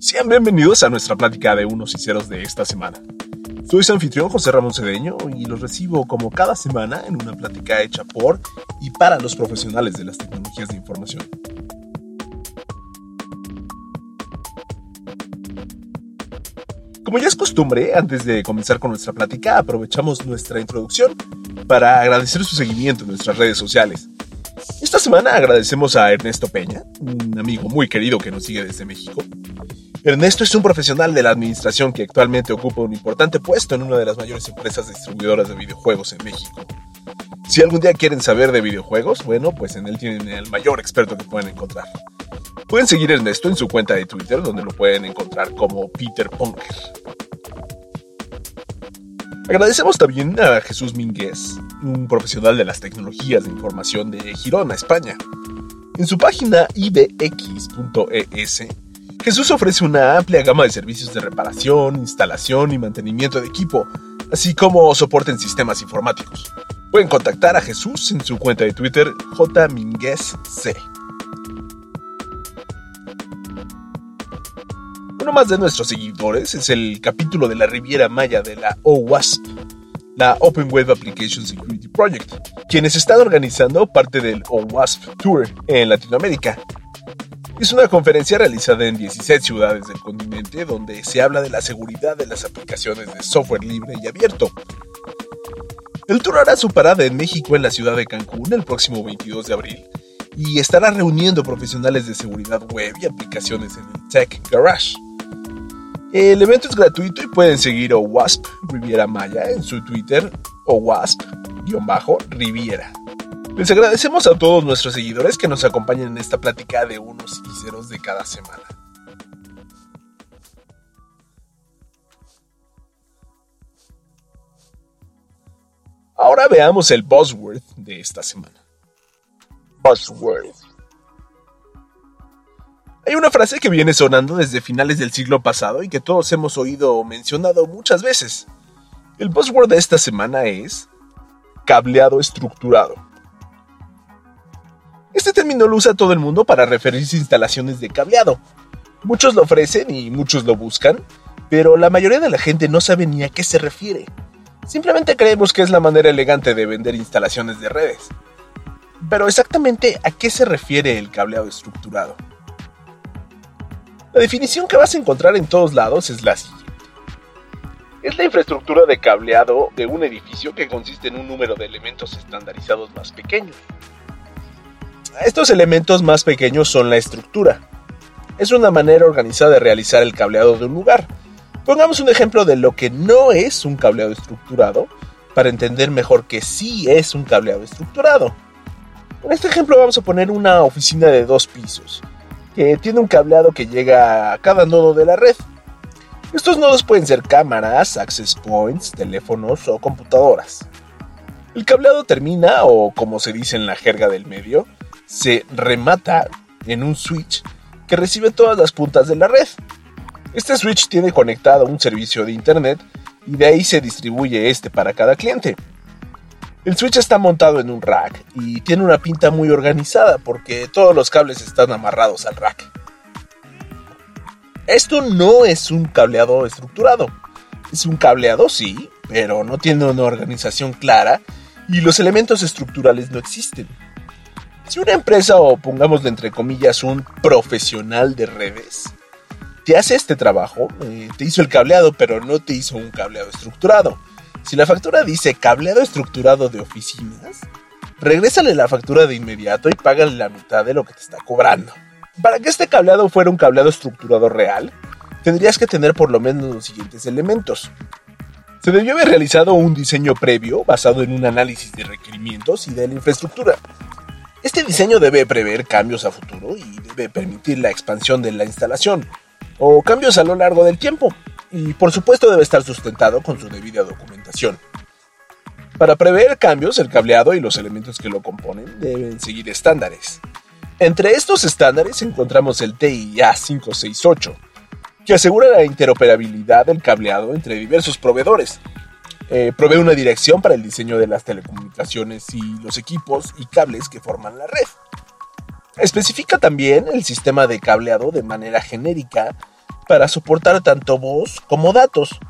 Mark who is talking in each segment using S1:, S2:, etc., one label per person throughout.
S1: Sean bienvenidos a nuestra plática de unos y ceros de esta semana. Soy su anfitrión José Ramón Cedeño y los recibo como cada semana en una plática hecha por y para los profesionales de las tecnologías de información. Como ya es costumbre, antes de comenzar con nuestra plática, aprovechamos nuestra introducción para agradecer su seguimiento en nuestras redes sociales. Esta semana agradecemos a Ernesto Peña, un amigo muy querido que nos sigue desde México, Ernesto es un profesional de la administración que actualmente ocupa un importante puesto en una de las mayores empresas distribuidoras de videojuegos en México. Si algún día quieren saber de videojuegos, bueno, pues en él tienen el mayor experto que pueden encontrar. Pueden seguir a Ernesto en su cuenta de Twitter, donde lo pueden encontrar como Peter Ponker. Agradecemos también a Jesús Mínguez, un profesional de las tecnologías de información de Girona, España. En su página ibx.es Jesús ofrece una amplia gama de servicios de reparación, instalación y mantenimiento de equipo, así como soporte en sistemas informáticos. Pueden contactar a Jesús en su cuenta de Twitter jminguezc. Uno más de nuestros seguidores es el capítulo de la Riviera Maya de la OWASP, la Open Web Application Security Project, quienes están organizando parte del OWASP Tour en Latinoamérica es una conferencia realizada en 16 ciudades del continente donde se habla de la seguridad de las aplicaciones de software libre y abierto. El tour hará su parada en México en la ciudad de Cancún el próximo 22 de abril y estará reuniendo profesionales de seguridad web y aplicaciones en el Tech Garage. El evento es gratuito y pueden seguir a WASP Riviera Maya en su Twitter o WASP-Riviera. Les agradecemos a todos nuestros seguidores que nos acompañen en esta plática de unos y ceros de cada semana. Ahora veamos el buzzword de esta semana. Buzzword. Hay una frase que viene sonando desde finales del siglo pasado y que todos hemos oído mencionado muchas veces. El buzzword de esta semana es cableado estructurado. Este término lo usa todo el mundo para referirse a instalaciones de cableado. Muchos lo ofrecen y muchos lo buscan, pero la mayoría de la gente no sabe ni a qué se refiere. Simplemente creemos que es la manera elegante de vender instalaciones de redes. Pero exactamente a qué se refiere el cableado estructurado. La definición que vas a encontrar en todos lados es la siguiente. Es la infraestructura de cableado de un edificio que consiste en un número de elementos estandarizados más pequeños. Estos elementos más pequeños son la estructura. Es una manera organizada de realizar el cableado de un lugar. Pongamos un ejemplo de lo que no es un cableado estructurado para entender mejor que sí es un cableado estructurado. En este ejemplo vamos a poner una oficina de dos pisos, tiene un cableado que llega a cada nodo de la red. Estos nodos pueden ser cámaras, access points, teléfonos o computadoras. El cableado termina, o como se dice en la jerga del medio, se remata en un switch que recibe todas las puntas de la red. Este switch tiene conectado un servicio de internet y de ahí se distribuye este para cada cliente. El switch está montado en un rack y tiene una pinta muy organizada porque todos los cables están amarrados al rack. Esto no es un cableado estructurado. Es un cableado, sí, pero no tiene una organización clara y los elementos estructurales no existen. Si una empresa o pongámosle entre comillas un profesional de redes te hace este trabajo, eh, te hizo el cableado pero no te hizo un cableado estructurado. Si la factura dice cableado estructurado de oficinas, regrésale la factura de inmediato y págale la mitad de lo que te está cobrando. Para que este cableado fuera un cableado estructurado real, tendrías que tener por lo menos los siguientes elementos. Se debió haber realizado un diseño previo basado en un análisis de requerimientos y de la infraestructura. Este diseño debe prever cambios a futuro y debe permitir la expansión de la instalación, o cambios a lo largo del tiempo, y por supuesto debe estar sustentado con su debida documentación. Para prever cambios, el cableado y los elementos que lo componen deben seguir estándares. Entre estos estándares encontramos el TIA 568, que asegura la interoperabilidad del cableado entre diversos proveedores, eh, provee una dirección para el diseño de las telecomunicaciones y los equipos y cables que forman la red. Especifica también el sistema de cableado de manera genérica para soportar tanto voz como datos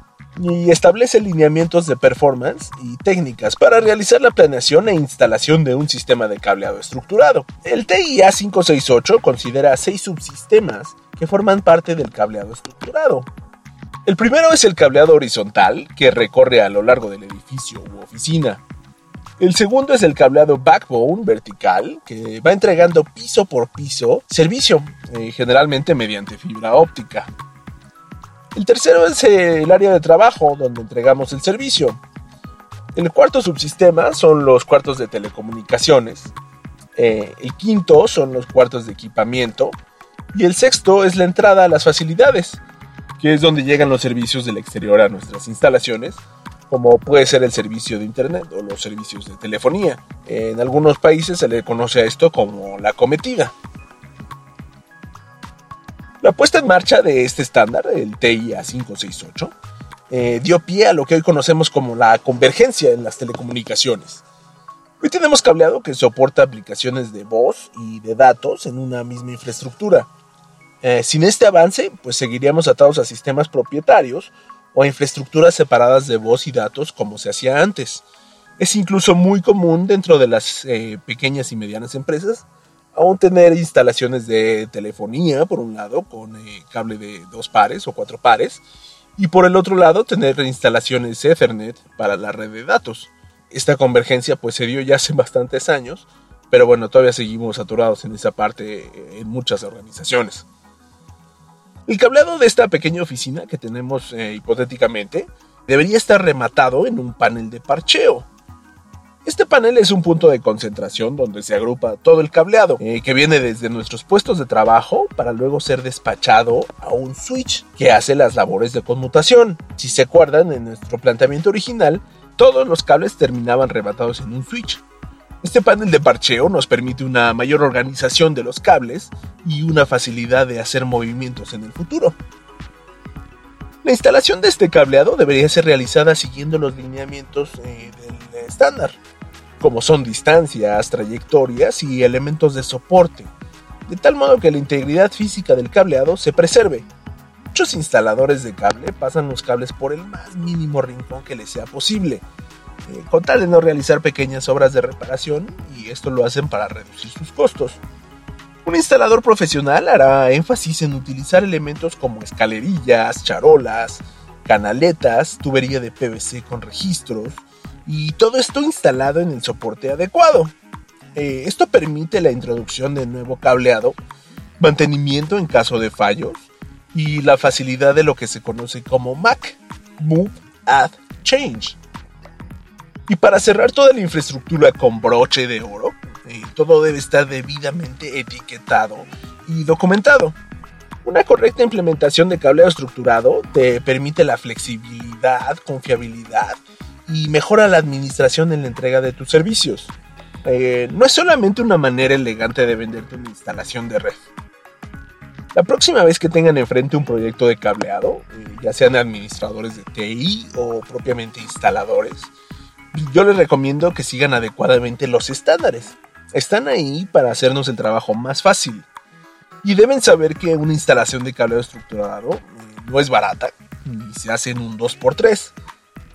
S1: y establece lineamientos de performance y técnicas para realizar la planeación e instalación de un sistema de cableado estructurado. El TIA 568 considera seis subsistemas que forman parte del cableado estructurado. El primero es el cableado horizontal, que recorre a lo largo del edificio u oficina. El segundo es el cableado backbone vertical, que va entregando piso por piso servicio, eh, generalmente mediante fibra óptica. El tercero es el área de trabajo, donde entregamos el servicio. El cuarto subsistema son los cuartos de telecomunicaciones. Eh, el quinto son los cuartos de equipamiento. Y el sexto es la entrada a las facilidades, que es donde llegan los servicios del exterior a nuestras instalaciones como puede ser el servicio de Internet o los servicios de telefonía. En algunos países se le conoce a esto como la cometida. La puesta en marcha de este estándar, el TIA 568, eh, dio pie a lo que hoy conocemos como la convergencia en las telecomunicaciones. Hoy tenemos cableado que soporta aplicaciones de voz y de datos en una misma infraestructura. Eh, sin este avance, pues seguiríamos atados a sistemas propietarios o infraestructuras separadas de voz y datos como se hacía antes. Es incluso muy común dentro de las eh, pequeñas y medianas empresas aún tener instalaciones de telefonía, por un lado, con eh, cable de dos pares o cuatro pares, y por el otro lado tener instalaciones Ethernet para la red de datos. Esta convergencia pues se dio ya hace bastantes años, pero bueno, todavía seguimos saturados en esa parte eh, en muchas organizaciones. El cableado de esta pequeña oficina que tenemos eh, hipotéticamente debería estar rematado en un panel de parcheo. Este panel es un punto de concentración donde se agrupa todo el cableado eh, que viene desde nuestros puestos de trabajo para luego ser despachado a un switch que hace las labores de conmutación. Si se acuerdan, en nuestro planteamiento original, todos los cables terminaban rematados en un switch. Este panel de parcheo nos permite una mayor organización de los cables y una facilidad de hacer movimientos en el futuro. La instalación de este cableado debería ser realizada siguiendo los lineamientos eh, del estándar, como son distancias, trayectorias y elementos de soporte, de tal modo que la integridad física del cableado se preserve. Muchos instaladores de cable pasan los cables por el más mínimo rincón que les sea posible, eh, con tal de no realizar pequeñas obras de reparación y esto lo hacen para reducir sus costos. Un instalador profesional hará énfasis en utilizar elementos como escalerillas, charolas, canaletas, tubería de PVC con registros y todo esto instalado en el soporte adecuado. Eh, esto permite la introducción de nuevo cableado, mantenimiento en caso de fallos y la facilidad de lo que se conoce como MAC, Move, Add, Change y para cerrar toda la infraestructura con broche de oro, eh, todo debe estar debidamente etiquetado y documentado. Una correcta implementación de cableado estructurado te permite la flexibilidad, confiabilidad y mejora la administración en la entrega de tus servicios. Eh, no es solamente una manera elegante de venderte una instalación de red. La próxima vez que tengan enfrente un proyecto de cableado, eh, ya sean administradores de TI o propiamente instaladores, yo les recomiendo que sigan adecuadamente los estándares. Están ahí para hacernos el trabajo más fácil. Y deben saber que una instalación de cableado estructurado eh, no es barata, ni se hace en un 2x3.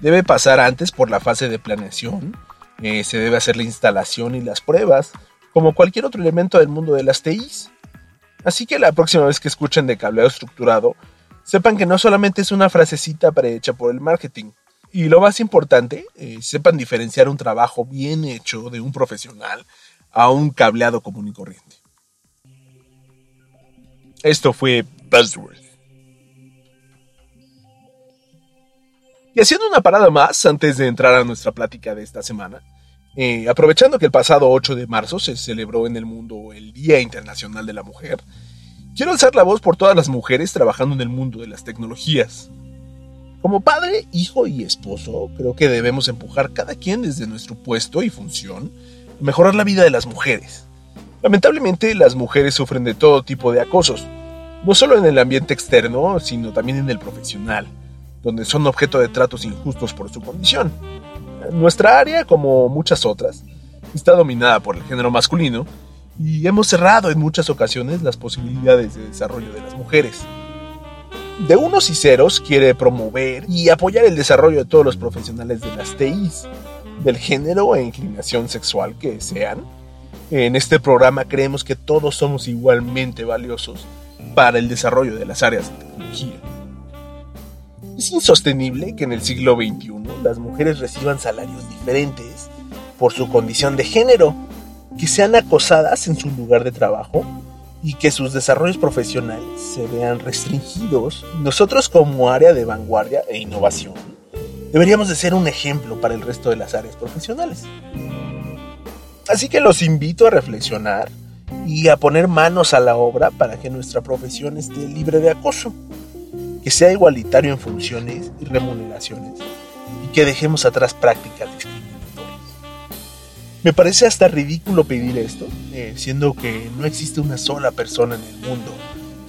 S1: Debe pasar antes por la fase de planeación, eh, se debe hacer la instalación y las pruebas, como cualquier otro elemento del mundo de las TIs. Así que la próxima vez que escuchen de cableado estructurado, sepan que no solamente es una frasecita prehecha por el marketing, y lo más importante, eh, sepan diferenciar un trabajo bien hecho de un profesional a un cableado común y corriente. Esto fue Buzzword. Y haciendo una parada más antes de entrar a nuestra plática de esta semana, eh, aprovechando que el pasado 8 de marzo se celebró en el mundo el Día Internacional de la Mujer, quiero alzar la voz por todas las mujeres trabajando en el mundo de las tecnologías, como padre, hijo y esposo, creo que debemos empujar cada quien desde nuestro puesto y función a mejorar la vida de las mujeres. Lamentablemente, las mujeres sufren de todo tipo de acosos, no solo en el ambiente externo, sino también en el profesional, donde son objeto de tratos injustos por su condición. Nuestra área, como muchas otras, está dominada por el género masculino y hemos cerrado en muchas ocasiones las posibilidades de desarrollo de las mujeres. De unos y ceros quiere promover y apoyar el desarrollo de todos los profesionales de las TIs, del género e inclinación sexual que sean. En este programa creemos que todos somos igualmente valiosos para el desarrollo de las áreas de tecnología. Es insostenible que en el siglo XXI las mujeres reciban salarios diferentes por su condición de género, que sean acosadas en su lugar de trabajo y que sus desarrollos profesionales se vean restringidos. Nosotros como área de vanguardia e innovación deberíamos de ser un ejemplo para el resto de las áreas profesionales. Así que los invito a reflexionar y a poner manos a la obra para que nuestra profesión esté libre de acoso, que sea igualitario en funciones y remuneraciones y que dejemos atrás prácticas discriminatorias. Me parece hasta ridículo pedir esto, eh, siendo que no existe una sola persona en el mundo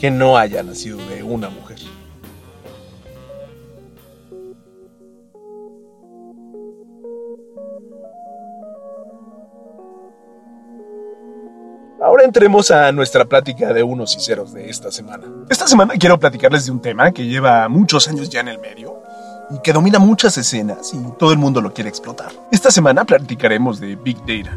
S1: que no haya nacido de una mujer. Entremos a nuestra plática de unos y ceros de esta semana. Esta semana quiero platicarles de un tema que lleva muchos años ya en el medio y que domina muchas escenas y todo el mundo lo quiere explotar. Esta semana platicaremos de Big Data.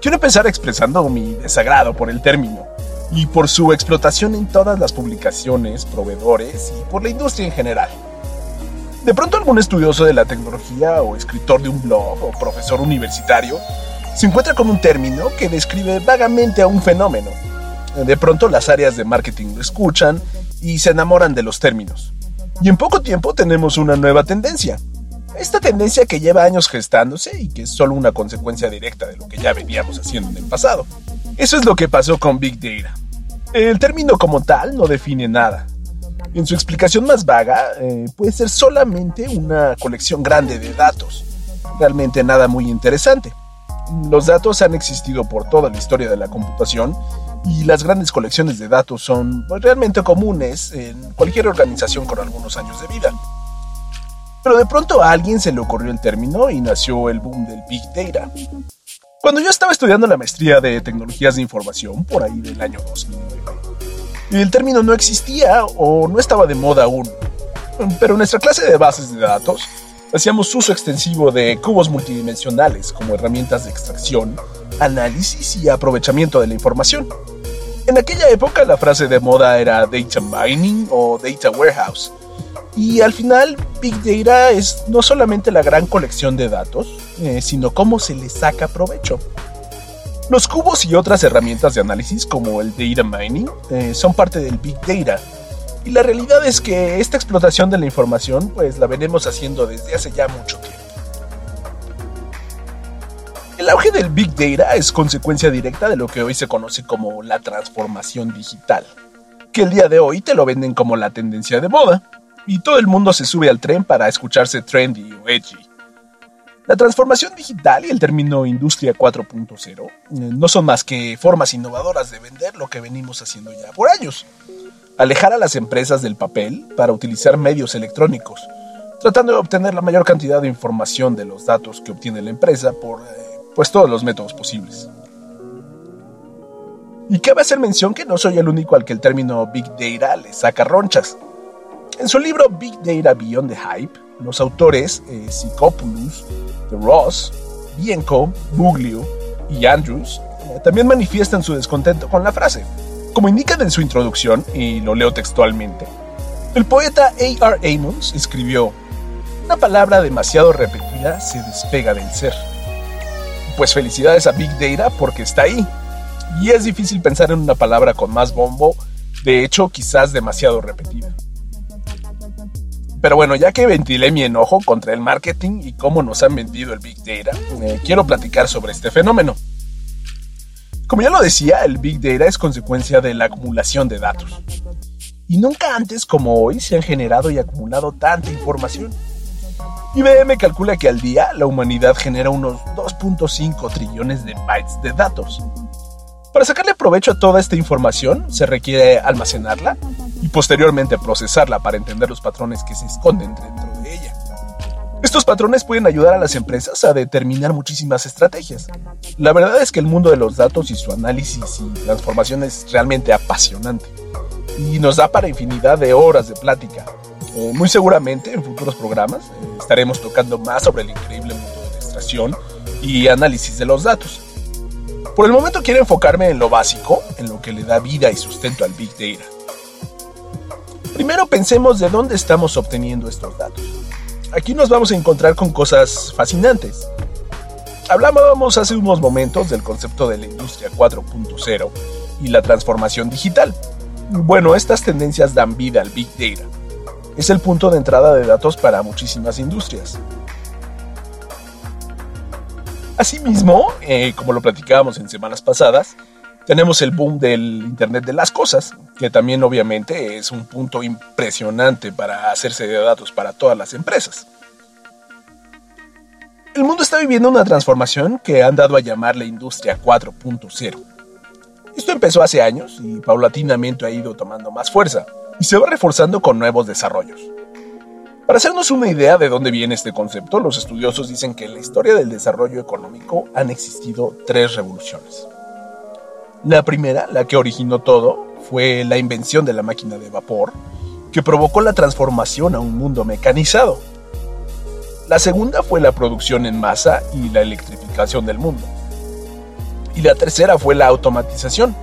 S1: Quiero empezar expresando mi desagrado por el término y por su explotación en todas las publicaciones, proveedores y por la industria en general. De pronto algún estudioso de la tecnología o escritor de un blog o profesor universitario se encuentra con un término que describe vagamente a un fenómeno. De pronto las áreas de marketing lo escuchan y se enamoran de los términos. Y en poco tiempo tenemos una nueva tendencia. Esta tendencia que lleva años gestándose y que es solo una consecuencia directa de lo que ya veníamos haciendo en el pasado. Eso es lo que pasó con Big Data. El término como tal no define nada. En su explicación más vaga, eh, puede ser solamente una colección grande de datos. Realmente nada muy interesante. Los datos han existido por toda la historia de la computación y las grandes colecciones de datos son pues, realmente comunes en cualquier organización con algunos años de vida. Pero de pronto a alguien se le ocurrió el término y nació el boom del Big Data. Cuando yo estaba estudiando la maestría de tecnologías de información, por ahí del año 2009, el término no existía o no estaba de moda aún. Pero nuestra clase de bases de datos hacíamos uso extensivo de cubos multidimensionales como herramientas de extracción, análisis y aprovechamiento de la información. En aquella época la frase de moda era data mining o data warehouse. Y al final, Big Data es no solamente la gran colección de datos, eh, sino cómo se le saca provecho. Los cubos y otras herramientas de análisis como el data mining eh, son parte del Big Data. Y la realidad es que esta explotación de la información pues la venimos haciendo desde hace ya mucho tiempo. El auge del Big Data es consecuencia directa de lo que hoy se conoce como la transformación digital, que el día de hoy te lo venden como la tendencia de moda, y todo el mundo se sube al tren para escucharse trendy o edgy. La transformación digital y el término Industria 4.0 eh, no son más que formas innovadoras de vender lo que venimos haciendo ya por años. Alejar a las empresas del papel para utilizar medios electrónicos, tratando de obtener la mayor cantidad de información de los datos que obtiene la empresa por eh, pues todos los métodos posibles. Y cabe hacer mención que no soy el único al que el término Big Data le saca ronchas. En su libro Big Data Beyond the Hype, los autores eh, de Ross, Bienco, Buglio y Andrews eh, también manifiestan su descontento con la frase. Como indican en su introducción, y lo leo textualmente, el poeta A.R. Amos escribió, una palabra demasiado repetida se despega del ser pues felicidades a Big Data porque está ahí. Y es difícil pensar en una palabra con más bombo, de hecho quizás demasiado repetida. Pero bueno, ya que ventilé mi enojo contra el marketing y cómo nos han vendido el Big Data, eh, quiero platicar sobre este fenómeno. Como ya lo decía, el Big Data es consecuencia de la acumulación de datos. Y nunca antes como hoy se han generado y acumulado tanta información. IBM calcula que al día la humanidad genera unos 2.5 trillones de bytes de datos. Para sacarle provecho a toda esta información se requiere almacenarla y posteriormente procesarla para entender los patrones que se esconden dentro de ella. Estos patrones pueden ayudar a las empresas a determinar muchísimas estrategias. La verdad es que el mundo de los datos y su análisis y transformación es realmente apasionante y nos da para infinidad de horas de plática. Eh, muy seguramente en futuros programas eh, estaremos tocando más sobre el increíble mundo de la extracción y análisis de los datos. Por el momento quiero enfocarme en lo básico, en lo que le da vida y sustento al Big Data. Primero pensemos de dónde estamos obteniendo estos datos. Aquí nos vamos a encontrar con cosas fascinantes. Hablábamos hace unos momentos del concepto de la industria 4.0 y la transformación digital. Bueno, estas tendencias dan vida al Big Data. Es el punto de entrada de datos para muchísimas industrias. Asimismo, eh, como lo platicábamos en semanas pasadas, tenemos el boom del Internet de las Cosas, que también obviamente es un punto impresionante para hacerse de datos para todas las empresas. El mundo está viviendo una transformación que han dado a llamar la Industria 4.0 esto empezó hace años y paulatinamente ha ido tomando más fuerza y se va reforzando con nuevos desarrollos. Para hacernos una idea de dónde viene este concepto, los estudiosos dicen que en la historia del desarrollo económico han existido tres revoluciones. La primera, la que originó todo, fue la invención de la máquina de vapor, que provocó la transformación a un mundo mecanizado. La segunda fue la producción en masa y la electrificación del mundo y la tercera fue la automatización.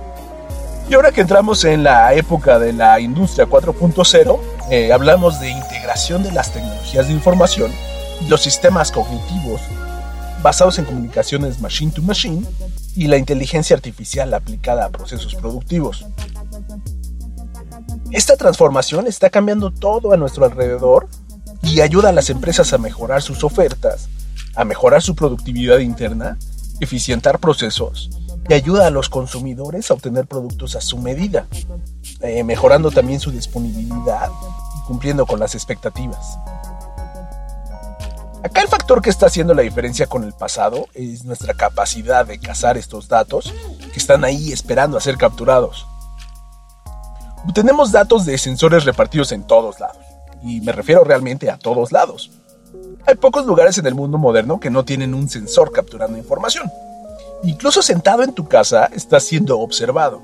S1: Y ahora que entramos en la época de la industria 4.0, eh, hablamos de integración de las tecnologías de información y los sistemas cognitivos basados en comunicaciones machine to machine y la inteligencia artificial aplicada a procesos productivos. Esta transformación está cambiando todo a nuestro alrededor y ayuda a las empresas a mejorar sus ofertas, a mejorar su productividad interna eficientar procesos y ayuda a los consumidores a obtener productos a su medida, eh, mejorando también su disponibilidad y cumpliendo con las expectativas. Acá el factor que está haciendo la diferencia con el pasado es nuestra capacidad de cazar estos datos que están ahí esperando a ser capturados. Tenemos datos de sensores repartidos en todos lados, y me refiero realmente a todos lados. Hay pocos lugares en el mundo moderno que no tienen un sensor capturando información. Incluso sentado en tu casa estás siendo observado,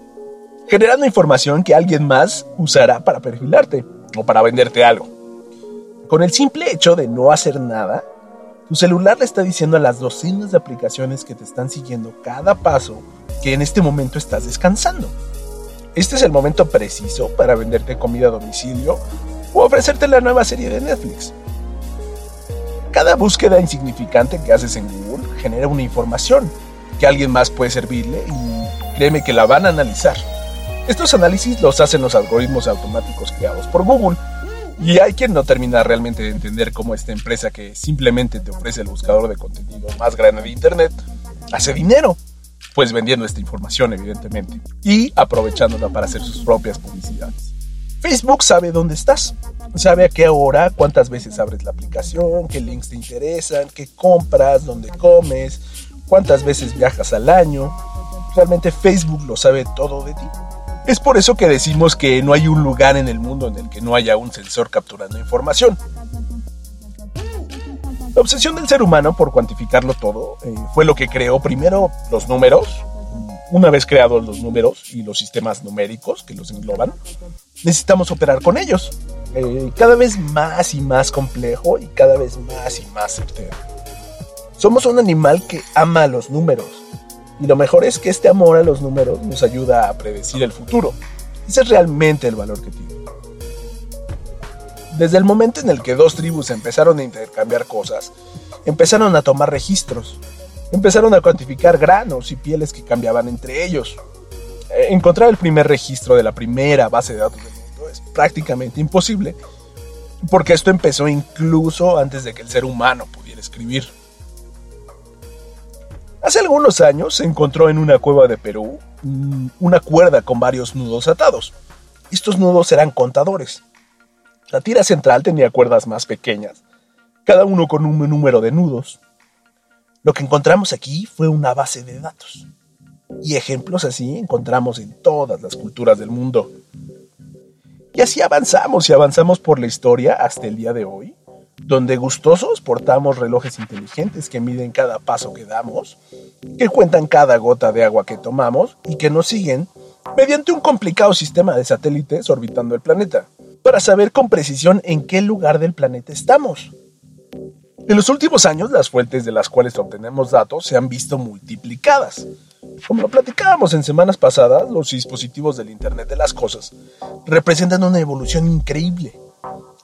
S1: generando información que alguien más usará para perfilarte o para venderte algo. Con el simple hecho de no hacer nada, tu celular le está diciendo a las docenas de aplicaciones que te están siguiendo cada paso que en este momento estás descansando. Este es el momento preciso para venderte comida a domicilio o ofrecerte la nueva serie de Netflix. Cada búsqueda insignificante que haces en Google genera una información que alguien más puede servirle y créeme que la van a analizar. Estos análisis los hacen los algoritmos automáticos creados por Google y hay quien no termina realmente de entender cómo esta empresa que simplemente te ofrece el buscador de contenido más grande de Internet hace dinero. Pues vendiendo esta información, evidentemente, y aprovechándola para hacer sus propias publicidades. Facebook sabe dónde estás, sabe a qué hora, cuántas veces abres la aplicación, qué links te interesan, qué compras, dónde comes, cuántas veces viajas al año. Realmente Facebook lo sabe todo de ti. Es por eso que decimos que no hay un lugar en el mundo en el que no haya un sensor capturando información. La obsesión del ser humano por cuantificarlo todo eh, fue lo que creó primero los números, una vez creados los números y los sistemas numéricos que los engloban, necesitamos operar con ellos. Eh, cada vez más y más complejo y cada vez más y más certero. Somos un animal que ama los números. Y lo mejor es que este amor a los números nos ayuda a predecir el futuro. Ese es realmente el valor que tiene. Desde el momento en el que dos tribus empezaron a intercambiar cosas, empezaron a tomar registros, empezaron a cuantificar granos y pieles que cambiaban entre ellos. Eh, encontrar el primer registro de la primera base de datos del mundo es prácticamente imposible, porque esto empezó incluso antes de que el ser humano pudiera escribir. Hace algunos años se encontró en una cueva de Perú una cuerda con varios nudos atados. Estos nudos eran contadores. La tira central tenía cuerdas más pequeñas, cada uno con un número de nudos. Lo que encontramos aquí fue una base de datos. Y ejemplos así encontramos en todas las culturas del mundo. Y así avanzamos y avanzamos por la historia hasta el día de hoy, donde gustosos portamos relojes inteligentes que miden cada paso que damos, que cuentan cada gota de agua que tomamos y que nos siguen mediante un complicado sistema de satélites orbitando el planeta, para saber con precisión en qué lugar del planeta estamos. En los últimos años, las fuentes de las cuales obtenemos datos se han visto multiplicadas. Como lo platicábamos en semanas pasadas, los dispositivos del Internet de las Cosas representan una evolución increíble.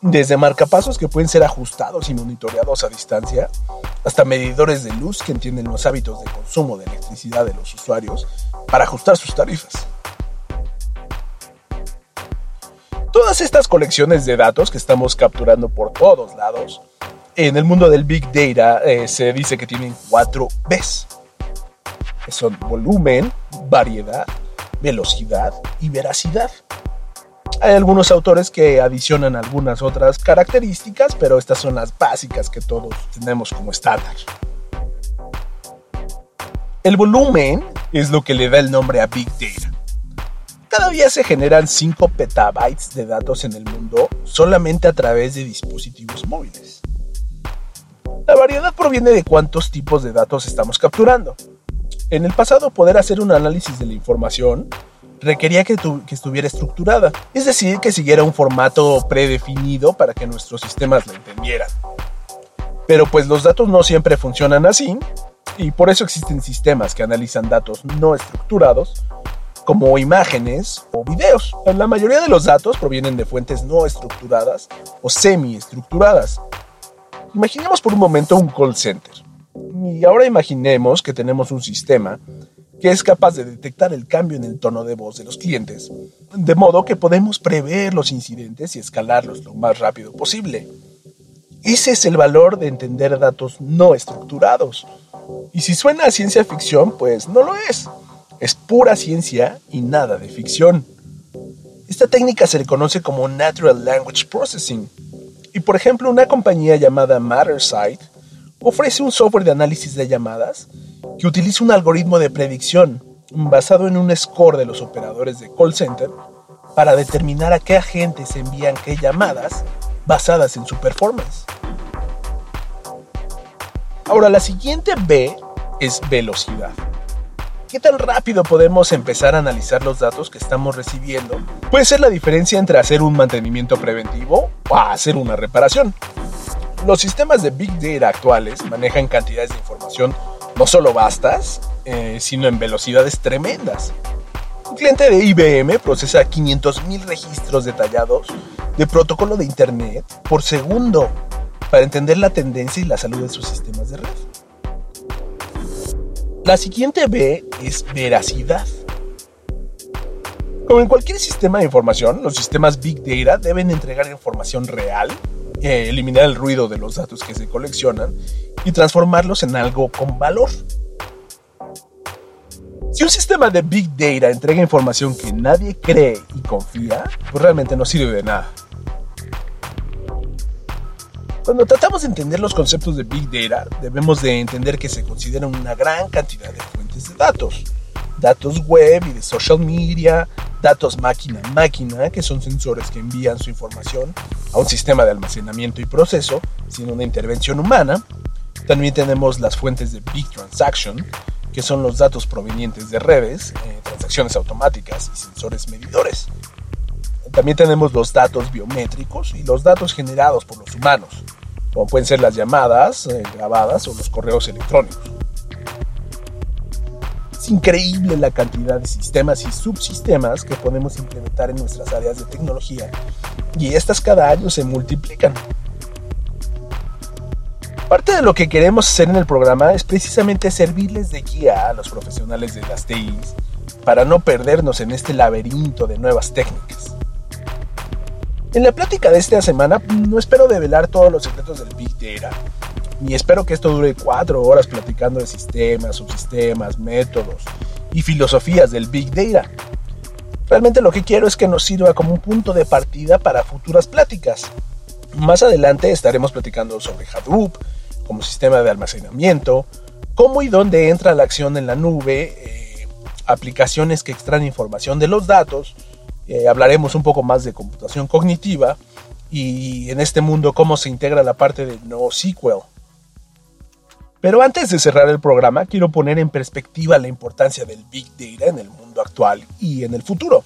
S1: Desde marcapasos que pueden ser ajustados y monitoreados a distancia, hasta medidores de luz que entienden los hábitos de consumo de electricidad de los usuarios para ajustar sus tarifas. Todas estas colecciones de datos que estamos capturando por todos lados, en el mundo del Big Data eh, se dice que tienen cuatro Bs, son volumen, variedad, velocidad y veracidad. Hay algunos autores que adicionan algunas otras características, pero estas son las básicas que todos tenemos como estándar. El volumen es lo que le da el nombre a Big Data. Cada día se generan 5 petabytes de datos en el mundo solamente a través de dispositivos móviles. La variedad proviene de cuántos tipos de datos estamos capturando. En el pasado poder hacer un análisis de la información requería que, estuviera estructurada, es decir, que siguiera un formato predefinido para que nuestros sistemas la entendieran. Pero pues los datos no siempre funcionan así, y por eso existen sistemas que analizan datos no estructurados como imágenes o videos. La mayoría de los datos provienen de fuentes no estructuradas o semi-estructuradas. Imaginemos por un momento un call center. Y ahora imaginemos que tenemos un sistema que es capaz de detectar el cambio en el tono de voz de los clientes, de modo que podemos prever los incidentes y escalarlos lo más rápido posible. Ese es el valor de entender datos no estructurados. Y si suena a ciencia ficción, pues no lo es. Es pura ciencia y nada de ficción. Esta técnica se le conoce como Natural Language Processing. Y por ejemplo, una compañía llamada Mattersight ofrece un software de análisis de llamadas que utiliza un algoritmo de predicción basado en un score de los operadores de call center para determinar a qué agentes envían qué llamadas basadas en su performance. Ahora, la siguiente B es velocidad. ¿Qué tan rápido podemos empezar a analizar los datos que estamos recibiendo? Puede ser la diferencia entre hacer un mantenimiento preventivo o hacer una reparación. Los sistemas de Big Data actuales manejan cantidades de información no solo vastas, eh, sino en velocidades tremendas. Un cliente de IBM procesa 500.000 registros detallados de protocolo de Internet por segundo para entender la tendencia y la salud de sus sistemas de red. La siguiente B es veracidad. Como en cualquier sistema de información, los sistemas Big Data deben entregar información real, eh, eliminar el ruido de los datos que se coleccionan y transformarlos en algo con valor. Si un sistema de Big Data entrega información que nadie cree y confía, pues realmente no sirve de nada. Cuando tratamos de entender los conceptos de Big Data, debemos de entender que se consideran una gran cantidad de fuentes de datos. Datos web y de social media, datos máquina a máquina, que son sensores que envían su información a un sistema de almacenamiento y proceso sin una intervención humana. También tenemos las fuentes de Big Transaction, que son los datos provenientes de redes, eh, transacciones automáticas y sensores medidores. También tenemos los datos biométricos y los datos generados por los humanos, como pueden ser las llamadas eh, grabadas o los correos electrónicos. Es increíble la cantidad de sistemas y subsistemas que podemos implementar en nuestras áreas de tecnología y estas cada año se multiplican. Parte de lo que queremos hacer en el programa es precisamente servirles de guía a los profesionales de las TIs para no perdernos en este laberinto de nuevas técnicas. En la plática de esta semana no espero develar todos los secretos del Big Data, ni espero que esto dure cuatro horas platicando de sistemas, subsistemas, métodos y filosofías del Big Data. Realmente lo que quiero es que nos sirva como un punto de partida para futuras pláticas. Más adelante estaremos platicando sobre Hadoop como sistema de almacenamiento, cómo y dónde entra la acción en la nube, eh, aplicaciones que extraen información de los datos, eh, hablaremos un poco más de computación cognitiva y en este mundo cómo se integra la parte de NoSQL. Pero antes de cerrar el programa, quiero poner en perspectiva la importancia del Big Data en el mundo actual y en el futuro.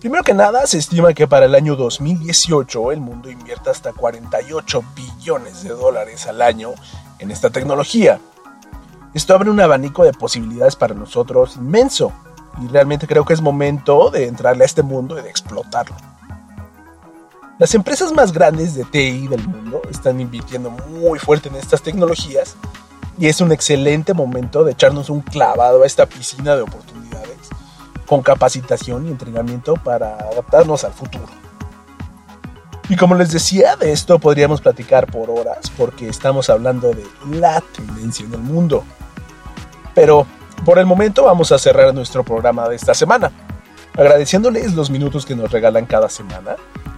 S1: Primero que nada, se estima que para el año 2018 el mundo invierta hasta 48 billones de dólares al año en esta tecnología. Esto abre un abanico de posibilidades para nosotros inmenso y realmente creo que es momento de entrarle a este mundo y de explotarlo. Las empresas más grandes de TI del mundo están invirtiendo muy fuerte en estas tecnologías y es un excelente momento de echarnos un clavado a esta piscina de oportunidades con capacitación y entrenamiento para adaptarnos al futuro. Y como les decía, de esto podríamos platicar por horas porque estamos hablando de la tendencia en el mundo. Pero por el momento vamos a cerrar nuestro programa de esta semana, agradeciéndoles los minutos que nos regalan cada semana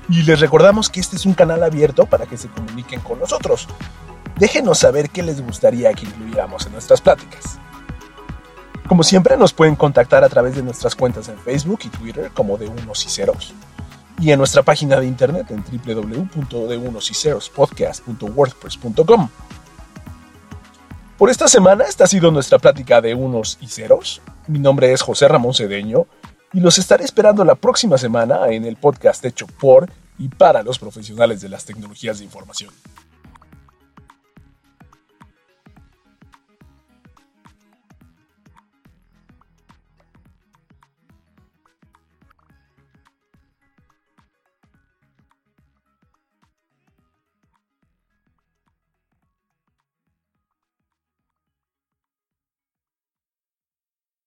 S1: y les recordamos que este es un canal abierto para que se comuniquen con nosotros. Déjenos saber qué les gustaría que incluyéramos en nuestras pláticas. Como siempre nos pueden contactar a través de nuestras cuentas en Facebook y Twitter como de unos y ceros y en nuestra página de internet en www.deunosycerospodcast.wordpress.com. Por esta semana, esta ha sido nuestra plática de unos y ceros. Mi nombre es José Ramón Cedeño y los estaré esperando la próxima semana en el podcast hecho por y para los profesionales de las tecnologías de información.